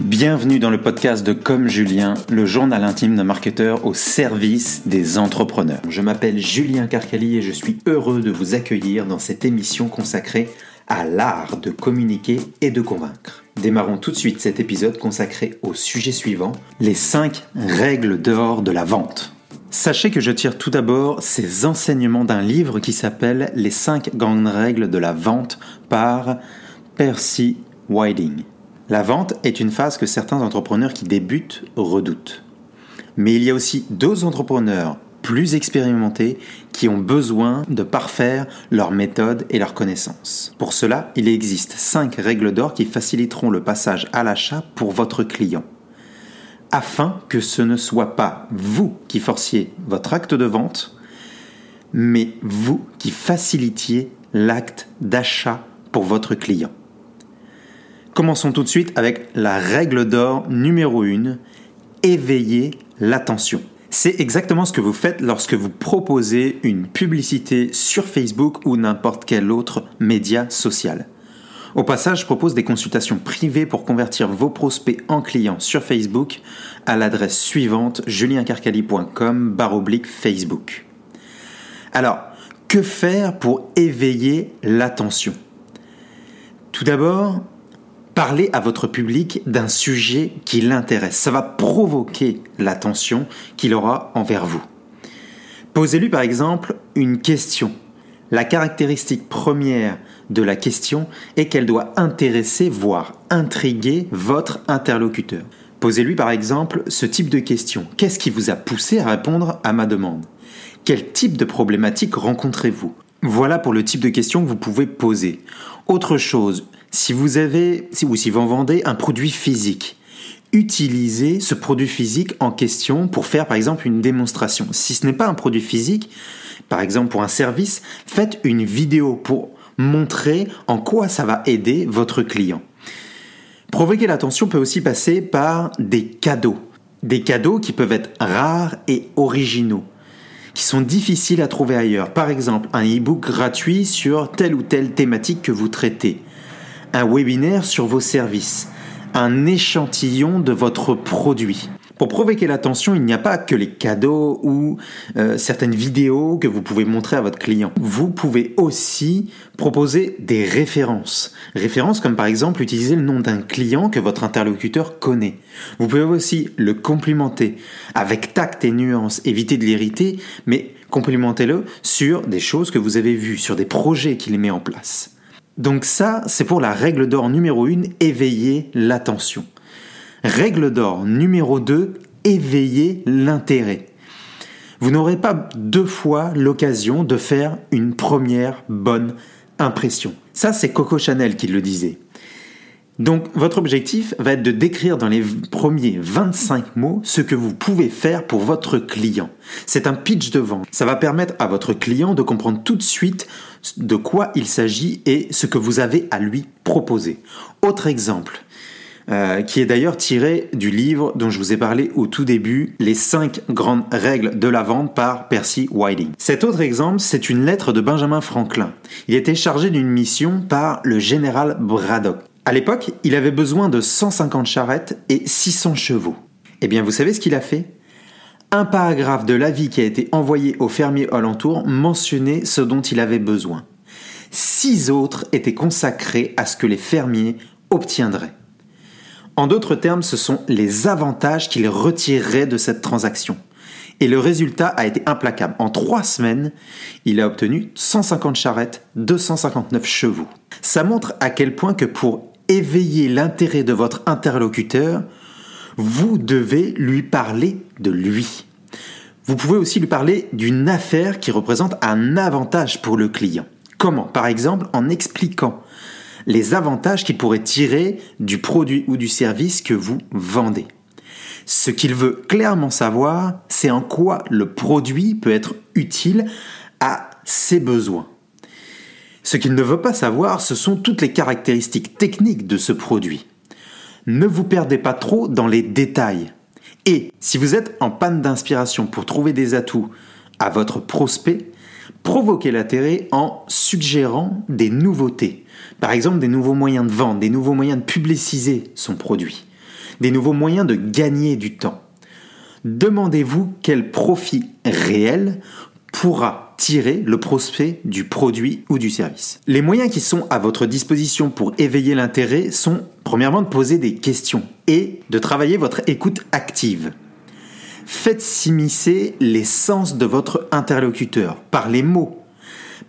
Bienvenue dans le podcast de Comme Julien, le journal intime d'un marketeur au service des entrepreneurs. Je m'appelle Julien Carcali et je suis heureux de vous accueillir dans cette émission consacrée à l'art de communiquer et de convaincre. Démarrons tout de suite cet épisode consacré au sujet suivant, les 5 règles d'or de la vente. Sachez que je tire tout d'abord ces enseignements d'un livre qui s'appelle Les 5 grandes règles de la vente par Percy Whiting. La vente est une phase que certains entrepreneurs qui débutent redoutent. Mais il y a aussi d'autres entrepreneurs plus expérimentés qui ont besoin de parfaire leur méthode et leurs connaissances. Pour cela, il existe 5 règles d'or qui faciliteront le passage à l'achat pour votre client. Afin que ce ne soit pas vous qui forciez votre acte de vente, mais vous qui facilitiez l'acte d'achat pour votre client. Commençons tout de suite avec la règle d'or numéro 1, éveiller l'attention. C'est exactement ce que vous faites lorsque vous proposez une publicité sur Facebook ou n'importe quel autre média social. Au passage, je propose des consultations privées pour convertir vos prospects en clients sur Facebook à l'adresse suivante juliencarcali.com Facebook. Alors, que faire pour éveiller l'attention? Tout d'abord, Parlez à votre public d'un sujet qui l'intéresse. Ça va provoquer l'attention qu'il aura envers vous. Posez-lui par exemple une question. La caractéristique première de la question est qu'elle doit intéresser, voire intriguer votre interlocuteur. Posez-lui par exemple ce type de question. Qu'est-ce qui vous a poussé à répondre à ma demande? Quel type de problématique rencontrez-vous? Voilà pour le type de question que vous pouvez poser. Autre chose, si vous avez, ou si vous vendez un produit physique, utilisez ce produit physique en question pour faire par exemple une démonstration. Si ce n'est pas un produit physique, par exemple pour un service, faites une vidéo pour montrer en quoi ça va aider votre client. Provoquer l'attention peut aussi passer par des cadeaux. Des cadeaux qui peuvent être rares et originaux, qui sont difficiles à trouver ailleurs. Par exemple, un e-book gratuit sur telle ou telle thématique que vous traitez un webinaire sur vos services, un échantillon de votre produit. Pour provoquer l'attention, il n'y a pas que les cadeaux ou euh, certaines vidéos que vous pouvez montrer à votre client. Vous pouvez aussi proposer des références. Références comme par exemple utiliser le nom d'un client que votre interlocuteur connaît. Vous pouvez aussi le complimenter avec tact et nuance. Évitez de l'irriter, mais complimentez-le sur des choses que vous avez vues, sur des projets qu'il met en place. Donc ça, c'est pour la règle d'or numéro 1, éveiller l'attention. Règle d'or numéro 2, éveiller l'intérêt. Vous n'aurez pas deux fois l'occasion de faire une première bonne impression. Ça, c'est Coco Chanel qui le disait. Donc votre objectif va être de décrire dans les premiers 25 mots ce que vous pouvez faire pour votre client. C'est un pitch de vente. Ça va permettre à votre client de comprendre tout de suite de quoi il s'agit et ce que vous avez à lui proposer. Autre exemple, euh, qui est d'ailleurs tiré du livre dont je vous ai parlé au tout début, Les 5 grandes règles de la vente par Percy Whiting. Cet autre exemple, c'est une lettre de Benjamin Franklin. Il était chargé d'une mission par le général Braddock. À l'époque, il avait besoin de 150 charrettes et 600 chevaux. Eh bien, vous savez ce qu'il a fait? Un paragraphe de l'avis qui a été envoyé aux fermiers alentours mentionnait ce dont il avait besoin. Six autres étaient consacrés à ce que les fermiers obtiendraient. En d'autres termes, ce sont les avantages qu'il retirerait de cette transaction. Et le résultat a été implacable. En trois semaines, il a obtenu 150 charrettes, 259 chevaux. Ça montre à quel point que pour éveiller l'intérêt de votre interlocuteur, vous devez lui parler de lui. Vous pouvez aussi lui parler d'une affaire qui représente un avantage pour le client. Comment? Par exemple en expliquant les avantages qu'il pourrait tirer du produit ou du service que vous vendez. Ce qu'il veut clairement savoir, c'est en quoi le produit peut être utile à ses besoins. Ce qu'il ne veut pas savoir, ce sont toutes les caractéristiques techniques de ce produit. Ne vous perdez pas trop dans les détails. Et si vous êtes en panne d'inspiration pour trouver des atouts à votre prospect, provoquez l'intérêt en suggérant des nouveautés. Par exemple, des nouveaux moyens de vente, des nouveaux moyens de publiciser son produit. des nouveaux moyens de gagner du temps. Demandez-vous quel profit réel pourra tirer le prospect du produit ou du service. Les moyens qui sont à votre disposition pour éveiller l'intérêt sont premièrement de poser des questions et de travailler votre écoute active. Faites s'immiscer les sens de votre interlocuteur par les mots,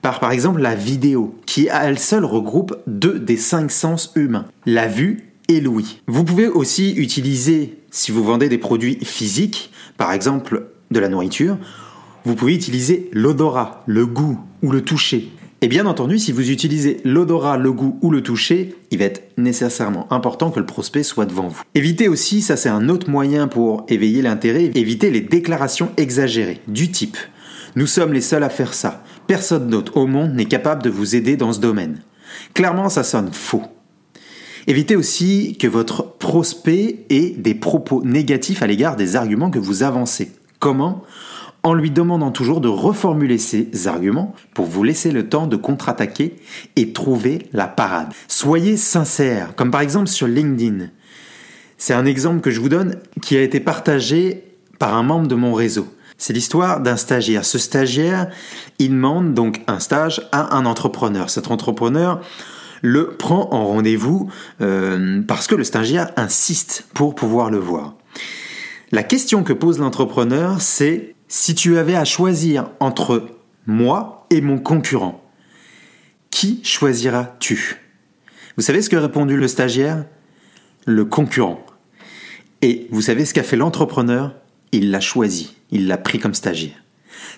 par par exemple la vidéo, qui à elle seule regroupe deux des cinq sens humains, la vue et l'ouïe. Vous pouvez aussi utiliser, si vous vendez des produits physiques, par exemple de la nourriture, vous pouvez utiliser l'odorat, le goût ou le toucher. Et bien entendu, si vous utilisez l'odorat, le goût ou le toucher, il va être nécessairement important que le prospect soit devant vous. Évitez aussi, ça c'est un autre moyen pour éveiller l'intérêt, évitez les déclarations exagérées, du type ⁇ Nous sommes les seuls à faire ça, personne d'autre au monde n'est capable de vous aider dans ce domaine ⁇ Clairement, ça sonne faux. Évitez aussi que votre prospect ait des propos négatifs à l'égard des arguments que vous avancez. Comment? En lui demandant toujours de reformuler ses arguments pour vous laisser le temps de contre-attaquer et trouver la parade. Soyez sincère, comme par exemple sur LinkedIn. C'est un exemple que je vous donne qui a été partagé par un membre de mon réseau. C'est l'histoire d'un stagiaire. Ce stagiaire, il demande donc un stage à un entrepreneur. Cet entrepreneur le prend en rendez-vous euh, parce que le stagiaire insiste pour pouvoir le voir. La question que pose l'entrepreneur, c'est si tu avais à choisir entre moi et mon concurrent, qui choisiras-tu? Vous savez ce que répondu le stagiaire? Le concurrent. Et vous savez ce qu'a fait l'entrepreneur? Il l'a choisi, il l'a pris comme stagiaire.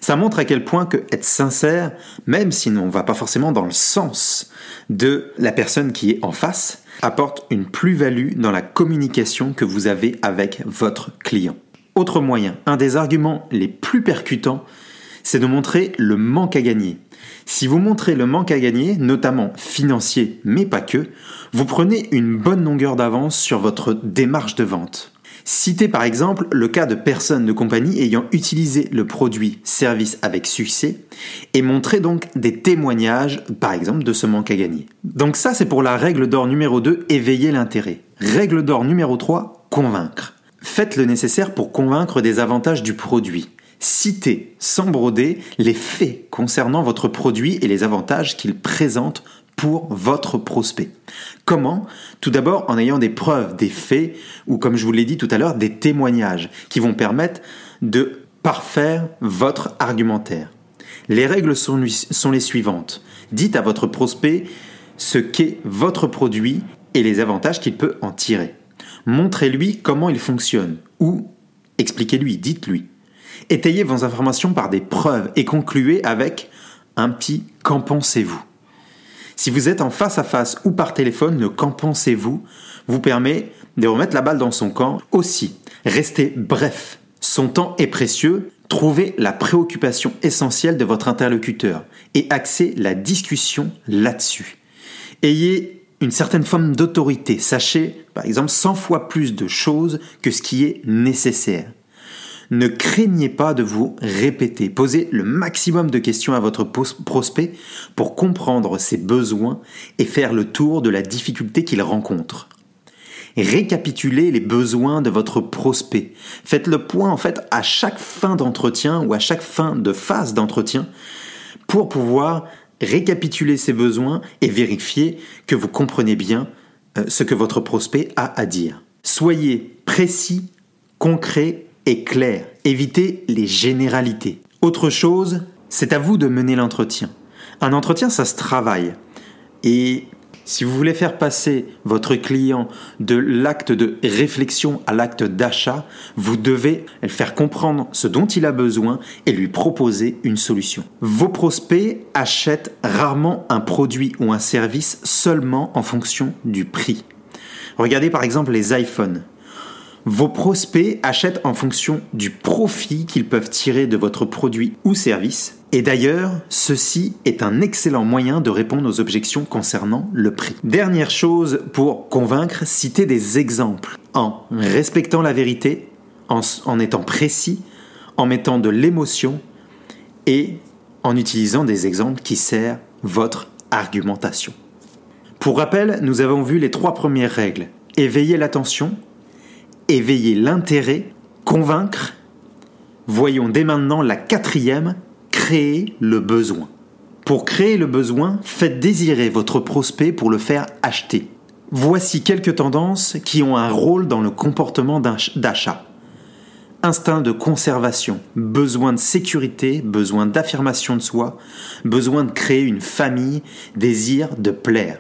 Ça montre à quel point que être sincère, même si on ne va pas forcément dans le sens de la personne qui est en face, apporte une plus-value dans la communication que vous avez avec votre client. Autre moyen, un des arguments les plus percutants, c'est de montrer le manque à gagner. Si vous montrez le manque à gagner, notamment financier, mais pas que, vous prenez une bonne longueur d'avance sur votre démarche de vente. Citez par exemple le cas de personnes de compagnie ayant utilisé le produit service avec succès et montrez donc des témoignages par exemple de ce manque à gagner. Donc ça c'est pour la règle d'or numéro 2, éveiller l'intérêt. Règle d'or numéro 3, convaincre. Faites le nécessaire pour convaincre des avantages du produit. Citez, sans broder, les faits concernant votre produit et les avantages qu'il présente pour votre prospect. Comment? Tout d'abord en ayant des preuves, des faits, ou comme je vous l'ai dit tout à l'heure, des témoignages qui vont permettre de parfaire votre argumentaire. Les règles sont, les suivantes. Dites à votre prospect ce qu'est votre produit et les avantages qu'il peut en tirer. Montrez-lui comment il fonctionne ou expliquez-lui, dites-lui. Étayez vos informations par des preuves et concluez avec un petit qu'en pensez-vous. Si vous êtes en face à face ou par téléphone, le qu'en pensez-vous vous permet de remettre la balle dans son camp. Aussi, restez bref. Son temps est précieux. Trouvez la préoccupation essentielle de votre interlocuteur et axez la discussion là-dessus. Ayez une certaine forme d'autorité. Sachez, par exemple, 100 fois plus de choses que ce qui est nécessaire. Ne craignez pas de vous répéter. Posez le maximum de questions à votre prospect pour comprendre ses besoins et faire le tour de la difficulté qu'il rencontre. Récapitulez les besoins de votre prospect. Faites le point en fait à chaque fin d'entretien ou à chaque fin de phase d'entretien pour pouvoir récapituler ses besoins et vérifier que vous comprenez bien euh, ce que votre prospect a à dire. Soyez précis, concret et clair. Évitez les généralités. Autre chose, c'est à vous de mener l'entretien. Un entretien, ça se travaille. Et si vous voulez faire passer votre client de l'acte de réflexion à l'acte d'achat, vous devez le faire comprendre ce dont il a besoin et lui proposer une solution. Vos prospects achètent rarement un produit ou un service seulement en fonction du prix. Regardez par exemple les iPhones. Vos prospects achètent en fonction du profit qu'ils peuvent tirer de votre produit ou service. Et d'ailleurs, ceci est un excellent moyen de répondre aux objections concernant le prix. Dernière chose pour convaincre, citez des exemples en respectant la vérité, en, en étant précis, en mettant de l'émotion et en utilisant des exemples qui servent votre argumentation. Pour rappel, nous avons vu les trois premières règles. Éveiller l'attention, éveiller l'intérêt, convaincre. Voyons dès maintenant la quatrième, créer le besoin. Pour créer le besoin, faites désirer votre prospect pour le faire acheter. Voici quelques tendances qui ont un rôle dans le comportement d'achat. Instinct de conservation, besoin de sécurité, besoin d'affirmation de soi, besoin de créer une famille, désir de plaire.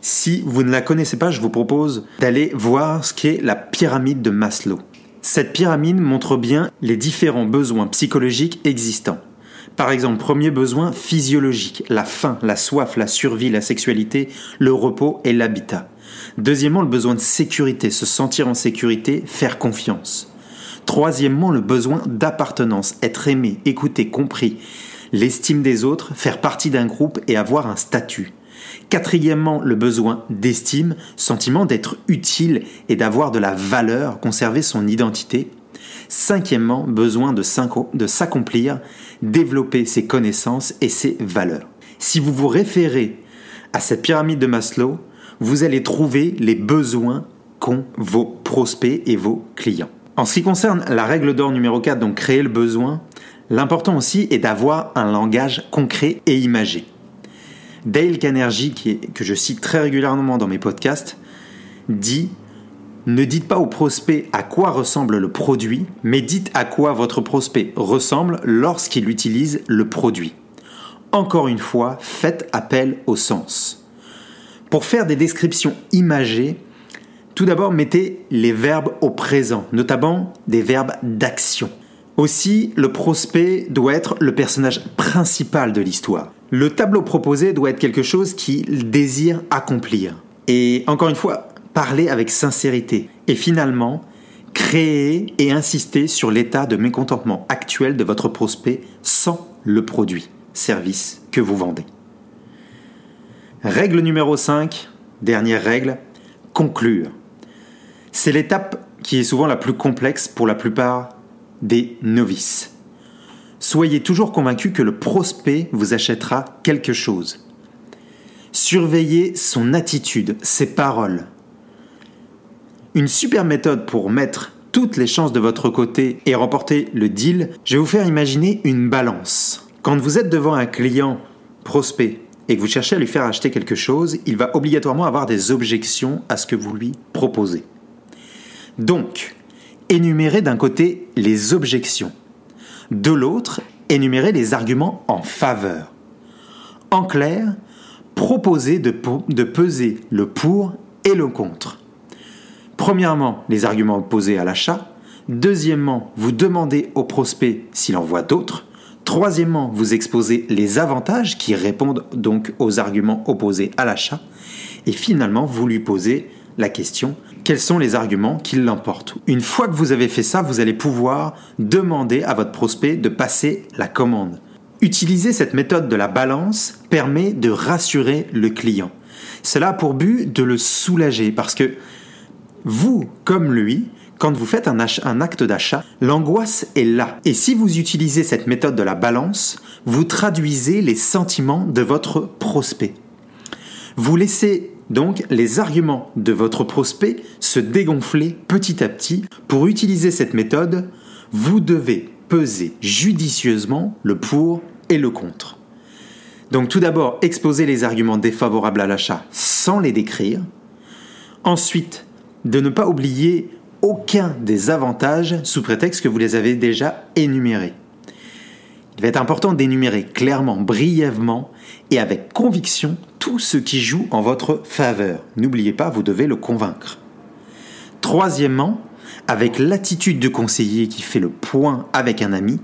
Si vous ne la connaissez pas, je vous propose d'aller voir ce qu'est la pyramide de Maslow. Cette pyramide montre bien les différents besoins psychologiques existants. Par exemple, premier besoin physiologique, la faim, la soif, la survie, la sexualité, le repos et l'habitat. Deuxièmement, le besoin de sécurité, se sentir en sécurité, faire confiance. Troisièmement, le besoin d'appartenance, être aimé, écouté, compris. L'estime des autres, faire partie d'un groupe et avoir un statut. Quatrièmement, le besoin d'estime, sentiment d'être utile et d'avoir de la valeur, conserver son identité. Cinquièmement, besoin de s'accomplir, développer ses connaissances et ses valeurs. Si vous vous référez à cette pyramide de Maslow, vous allez trouver les besoins qu'ont vos prospects et vos clients. En ce qui concerne la règle d'or numéro 4, donc créer le besoin, l'important aussi est d'avoir un langage concret et imagé. Dale Carnegie, que je cite très régulièrement dans mes podcasts, dit ne dites pas au prospect à quoi ressemble le produit, mais dites à quoi votre prospect ressemble lorsqu'il utilise le produit. Encore une fois, faites appel au sens. Pour faire des descriptions imagées, tout d'abord mettez les verbes au présent, notamment des verbes d'action. Aussi, le prospect doit être le personnage principal de l'histoire. Le tableau proposé doit être quelque chose qu'il désire accomplir. Et encore une fois, parler avec sincérité et finalement créer et insister sur l'état de mécontentement actuel de votre prospect sans le produit, service que vous vendez. Règle numéro 5, dernière règle, conclure. C'est l'étape qui est souvent la plus complexe pour la plupart des novices. Soyez toujours convaincu que le prospect vous achètera quelque chose. Surveillez son attitude, ses paroles, une super méthode pour mettre toutes les chances de votre côté et remporter le deal, je vais vous faire imaginer une balance. Quand vous êtes devant un client prospect et que vous cherchez à lui faire acheter quelque chose, il va obligatoirement avoir des objections à ce que vous lui proposez. Donc, énumérez d'un côté les objections, de l'autre, énumérez les arguments en faveur. En clair, proposez de, de peser le pour et le contre. Premièrement, les arguments opposés à l'achat. Deuxièmement, vous demandez au prospect s'il en voit d'autres. Troisièmement, vous exposez les avantages qui répondent donc aux arguments opposés à l'achat. Et finalement, vous lui posez la question quels sont les arguments qui l'emportent? Une fois que vous avez fait ça, vous allez pouvoir demander à votre prospect de passer la commande. Utiliser cette méthode de la balance permet de rassurer le client. Cela a pour but de le soulager parce que vous, comme lui, quand vous faites un, acte d'achat, l'angoisse est là. Et si vous utilisez cette méthode de la balance, vous traduisez les sentiments de votre prospect. Vous laissez donc les arguments de votre prospect se dégonfler petit à petit. Pour utiliser cette méthode, vous devez peser judicieusement le pour et le contre. Donc tout d'abord, exposer les arguments défavorables à l'achat sans les décrire. Ensuite, de ne pas oublier aucun des avantages sous prétexte que vous les avez déjà énumérés. Il va être important d'énumérer clairement, brièvement et avec conviction tout ce qui joue en votre faveur. N'oubliez pas, vous devez le convaincre. Troisièmement, avec l'attitude de conseiller qui fait le point avec un ami,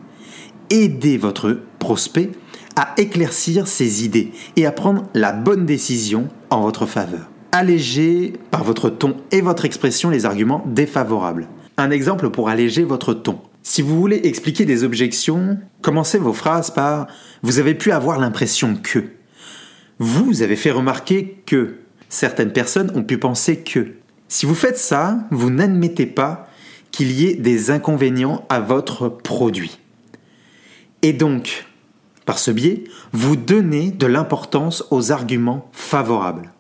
aidez votre prospect à éclaircir ses idées et à prendre la bonne décision en votre faveur alléger par votre ton et votre expression les arguments défavorables. Un exemple pour alléger votre ton. Si vous voulez expliquer des objections, commencez vos phrases par ⁇ Vous avez pu avoir l'impression que ⁇ Vous avez fait remarquer que certaines personnes ont pu penser que. Si vous faites ça, vous n'admettez pas qu'il y ait des inconvénients à votre produit. Et donc, par ce biais, vous donnez de l'importance aux arguments favorables.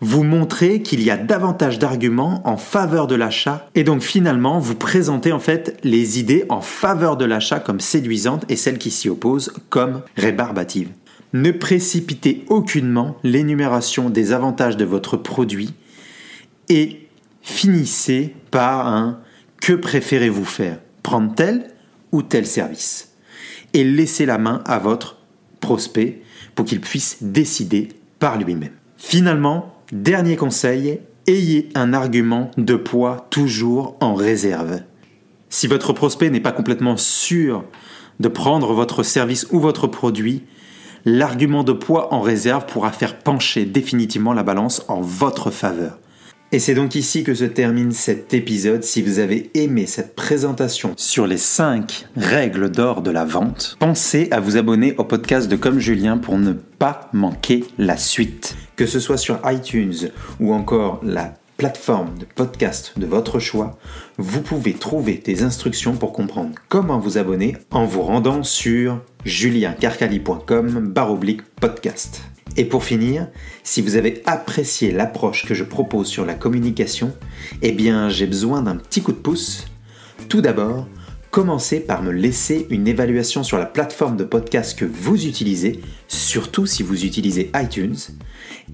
Vous montrez qu'il y a davantage d'arguments en faveur de l'achat et donc finalement vous présentez en fait les idées en faveur de l'achat comme séduisantes et celles qui s'y opposent comme rébarbatives. Ne précipitez aucunement l'énumération des avantages de votre produit et finissez par un que préférez-vous faire? Prendre tel ou tel service Et laissez la main à votre prospect pour qu'il puisse décider par lui-même. Finalement, dernier conseil, ayez un argument de poids toujours en réserve. Si votre prospect n'est pas complètement sûr de prendre votre service ou votre produit, l'argument de poids en réserve pourra faire pencher définitivement la balance en votre faveur. Et c'est donc ici que se termine cet épisode. Si vous avez aimé cette présentation sur les 5 règles d'or de la vente, pensez à vous abonner au podcast de Comme Julien pour ne pas manquer la suite. Que ce soit sur iTunes ou encore la plateforme de podcast de votre choix, vous pouvez trouver des instructions pour comprendre comment vous abonner en vous rendant sur juliencarcali.com podcast. Et pour finir, si vous avez apprécié l'approche que je propose sur la communication, eh bien j'ai besoin d'un petit coup de pouce. Tout d'abord, commencez par me laisser une évaluation sur la plateforme de podcast que vous utilisez, surtout si vous utilisez iTunes.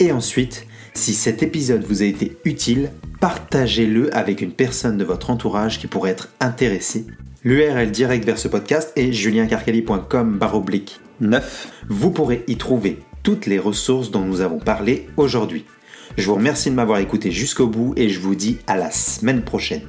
Et ensuite, si cet épisode vous a été utile, partagez-le avec une personne de votre entourage qui pourrait être intéressée. L'URL direct vers ce podcast est juliencarcali.com 9. Vous pourrez y trouver toutes les ressources dont nous avons parlé aujourd'hui. Je vous remercie de m'avoir écouté jusqu'au bout et je vous dis à la semaine prochaine.